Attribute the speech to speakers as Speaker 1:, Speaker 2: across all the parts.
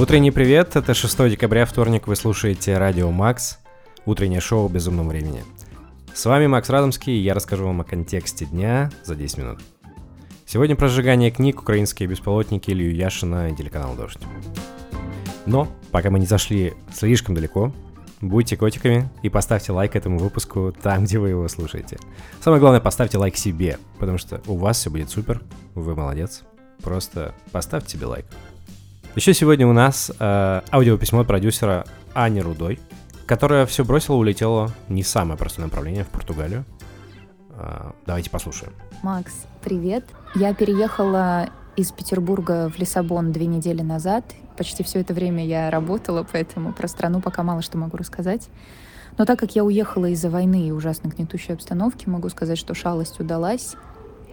Speaker 1: Утренний привет, это 6 декабря, вторник, вы слушаете Радио Макс, утреннее шоу о безумном времени. С вами Макс Радомский, и я расскажу вам о контексте дня за 10 минут. Сегодня про сжигание книг, украинские бесполотники, Илью Яшина и телеканал «Дождь». Но, пока мы не зашли слишком далеко, будьте котиками и поставьте лайк этому выпуску там, где вы его слушаете. Самое главное, поставьте лайк себе, потому что у вас все будет супер, вы молодец. Просто поставьте себе лайк. Еще сегодня у нас э, аудиописьмо от продюсера Ани Рудой, которая все бросила, улетела не самое простое направление в Португалию. Э, давайте послушаем.
Speaker 2: Макс, привет. Я переехала из Петербурга в Лиссабон две недели назад. Почти все это время я работала, поэтому про страну пока мало что могу рассказать. Но так как я уехала из-за войны и ужасно гнетущей обстановки, могу сказать, что шалость удалась.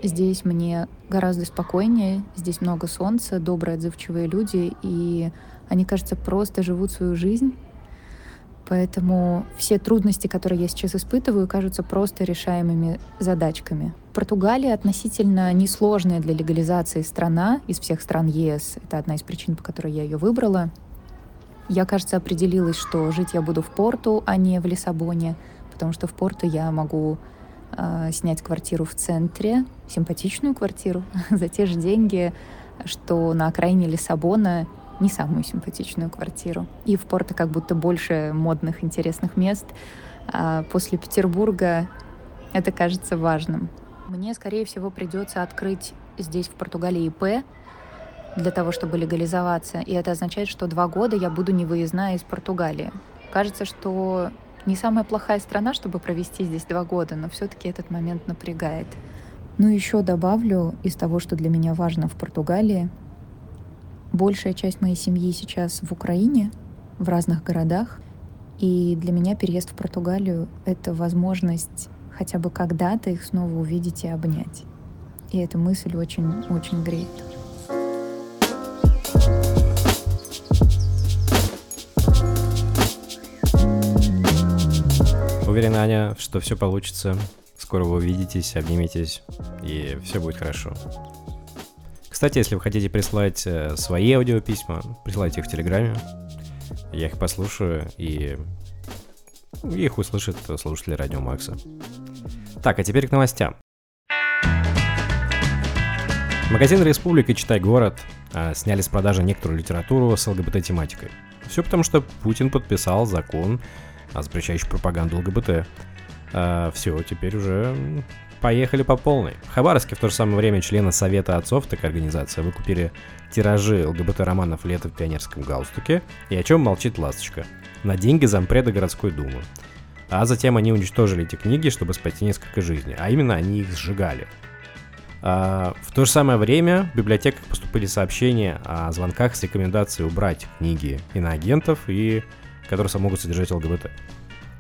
Speaker 2: Здесь мне гораздо спокойнее, здесь много солнца, добрые, отзывчивые люди, и они, кажется, просто живут свою жизнь. Поэтому все трудности, которые я сейчас испытываю, кажутся просто решаемыми задачками. Португалия относительно несложная для легализации страна из всех стран ЕС. Это одна из причин, по которой я ее выбрала. Я, кажется, определилась, что жить я буду в Порту, а не в Лиссабоне, потому что в Порту я могу э, снять квартиру в центре, симпатичную квартиру, за те же деньги, что на окраине Лиссабона не самую симпатичную квартиру. И в Порто как будто больше модных, интересных мест. А после Петербурга это кажется важным. Мне, скорее всего, придется открыть здесь, в Португалии, ИП для того, чтобы легализоваться. И это означает, что два года я буду невыездная из Португалии. Кажется, что не самая плохая страна, чтобы провести здесь два года, но все-таки этот момент напрягает. Ну, еще добавлю из того, что для меня важно в Португалии. Большая часть моей семьи сейчас в Украине, в разных городах. И для меня переезд в Португалию — это возможность хотя бы когда-то их снова увидеть и обнять. И эта мысль очень-очень греет.
Speaker 1: Уверен, Аня, что все получится. Скоро вы увидитесь, обниметесь, и все будет хорошо. Кстати, если вы хотите прислать э, свои аудиописьма, присылайте их в Телеграме. Я их послушаю, и их услышат слушатели Радио Макса. Так, а теперь к новостям. Магазин «Республика» «Читай город» а, сняли с продажи некоторую литературу с ЛГБТ-тематикой. Все потому, что Путин подписал закон, запрещающий пропаганду ЛГБТ. А, все, теперь уже поехали по полной. В Хабаровске в то же самое время члены Совета отцов, такая организация, выкупили тиражи ЛГБТ-романов «Лето в пионерском галстуке» и «О чем молчит ласточка» на деньги зампреда городской думы. А затем они уничтожили эти книги, чтобы спасти несколько жизней, а именно они их сжигали. А, в то же самое время в библиотеках поступили сообщения о звонках с рекомендацией убрать книги иноагентов, и, которые могут содержать ЛГБТ.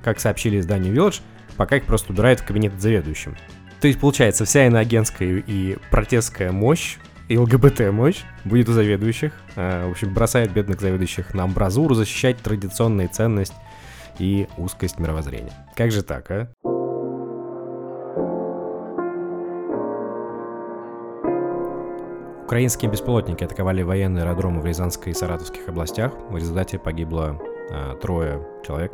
Speaker 1: Как сообщили изданию Village, пока их просто убирают в кабинет заведующим. То есть, получается, вся иноагентская и протестская мощь и ЛГБТ-мощь будет у заведующих. А, в общем, бросает бедных заведующих на амбразуру защищать традиционные ценности и узкость мировоззрения. Как же так, а? Украинские беспилотники атаковали военные аэродромы в Рязанской и Саратовских областях. В результате погибло трое человек.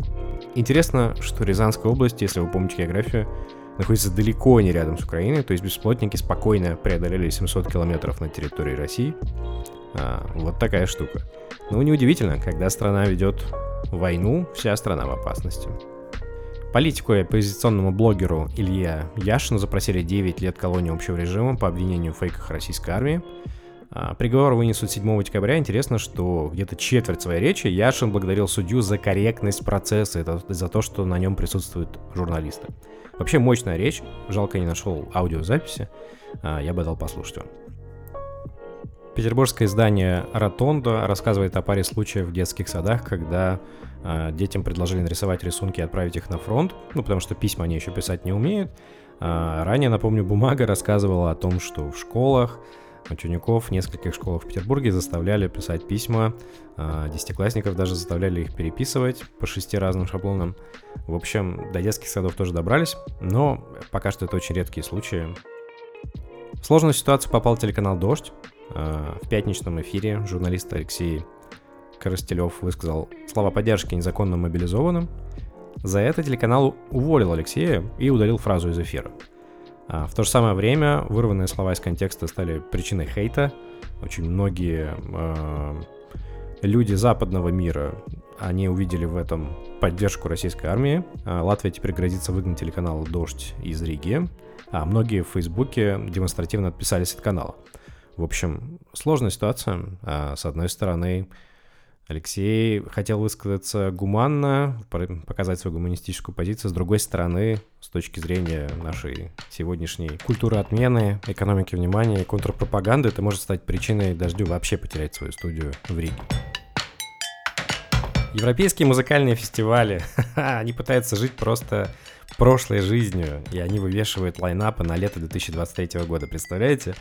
Speaker 1: Интересно, что Рязанская область, если вы помните географию, находится далеко не рядом с Украиной, то есть беспилотники спокойно преодолели 700 километров на территории России. А, вот такая штука. Ну, неудивительно, когда страна ведет войну, вся страна в опасности. Политику и оппозиционному блогеру Илье Яшину запросили 9 лет колонии общего режима по обвинению в фейках российской армии. А, приговор вынесут 7 декабря. Интересно, что где-то четверть своей речи Яшин благодарил судью за корректность процесса, это за то, что на нем присутствуют журналисты. Вообще мощная речь, жалко не нашел аудиозаписи, а, я бы дал послушать вам. Петербургское издание «Ротондо» рассказывает о паре случаев в детских садах, когда э, детям предложили нарисовать рисунки и отправить их на фронт, ну, потому что письма они еще писать не умеют. А ранее, напомню, «Бумага» рассказывала о том, что в школах учеников нескольких школах в Петербурге заставляли писать письма, э, десятиклассников даже заставляли их переписывать по шести разным шаблонам. В общем, до детских садов тоже добрались, но пока что это очень редкие случаи. В сложную ситуацию попал телеканал «Дождь», Э, в пятничном эфире журналист Алексей Коростелев высказал слова поддержки незаконно мобилизованным. За это телеканал уволил Алексея и удалил фразу из эфира. А в то же самое время вырванные слова из контекста стали причиной хейта. Очень многие э, люди западного мира, они увидели в этом поддержку российской армии. А Латвия теперь грозится выгнать телеканал «Дождь» из Риги, а многие в Фейсбуке демонстративно отписались от канала. В общем, сложная ситуация. С одной стороны, Алексей хотел высказаться гуманно, показать свою гуманистическую позицию. С другой стороны, с точки зрения нашей сегодняшней культуры отмены, экономики внимания и контрпропаганды, это может стать причиной дождю вообще потерять свою студию в Риге. Европейские музыкальные фестивали, они пытаются жить просто прошлой жизнью, и они вывешивают лайнапы на лето 2023 года, представляете?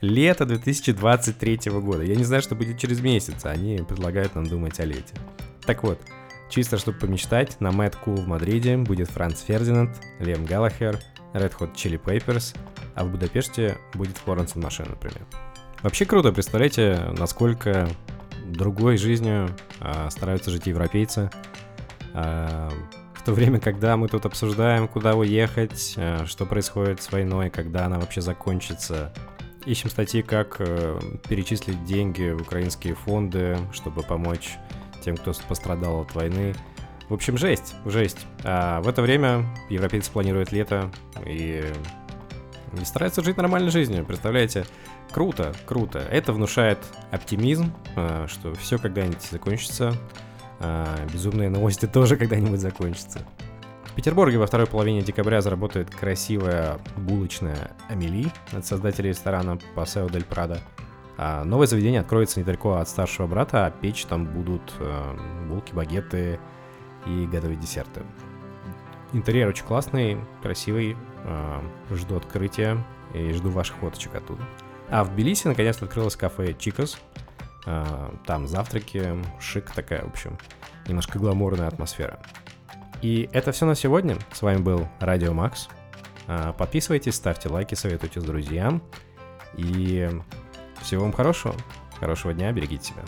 Speaker 1: Лето 2023 года. Я не знаю, что будет через месяц, а они предлагают нам думать о лете. Так вот, чисто чтобы помечтать, на Mad Cool в Мадриде будет Франц Фердинанд, Лем Галлахер, Red Hot Chili Peppers, а в Будапеште будет Флоренс Машин, например. Вообще круто, представляете, насколько другой жизнью а, стараются жить европейцы. А, в то время, когда мы тут обсуждаем, куда уехать, а, что происходит с войной, когда она вообще закончится, ищем статьи, как а, перечислить деньги в украинские фонды, чтобы помочь тем, кто пострадал от войны. В общем, жесть, жесть. А в это время европейцы планируют лето и, и стараются жить нормальной жизнью. Представляете, Круто, круто. Это внушает оптимизм, э, что все когда-нибудь закончится. Э, безумные новости тоже когда-нибудь закончатся. Петербурге во второй половине декабря заработает красивая булочная Амели от создателей ресторана Пасео Дель Прадо. А новое заведение откроется недалеко от старшего брата, а печь там будут э, булки, багеты и готовить десерты. Интерьер очень классный, красивый, э, жду открытия и жду ваших фоточек оттуда. А в Тбилиси наконец-то открылось кафе Чикос. А, там завтраки, шик такая, в общем, немножко гламурная атмосфера. И это все на сегодня. С вами был Радио Макс. А, подписывайтесь, ставьте лайки, советуйте с друзьям. И всего вам хорошего. Хорошего дня, берегите себя.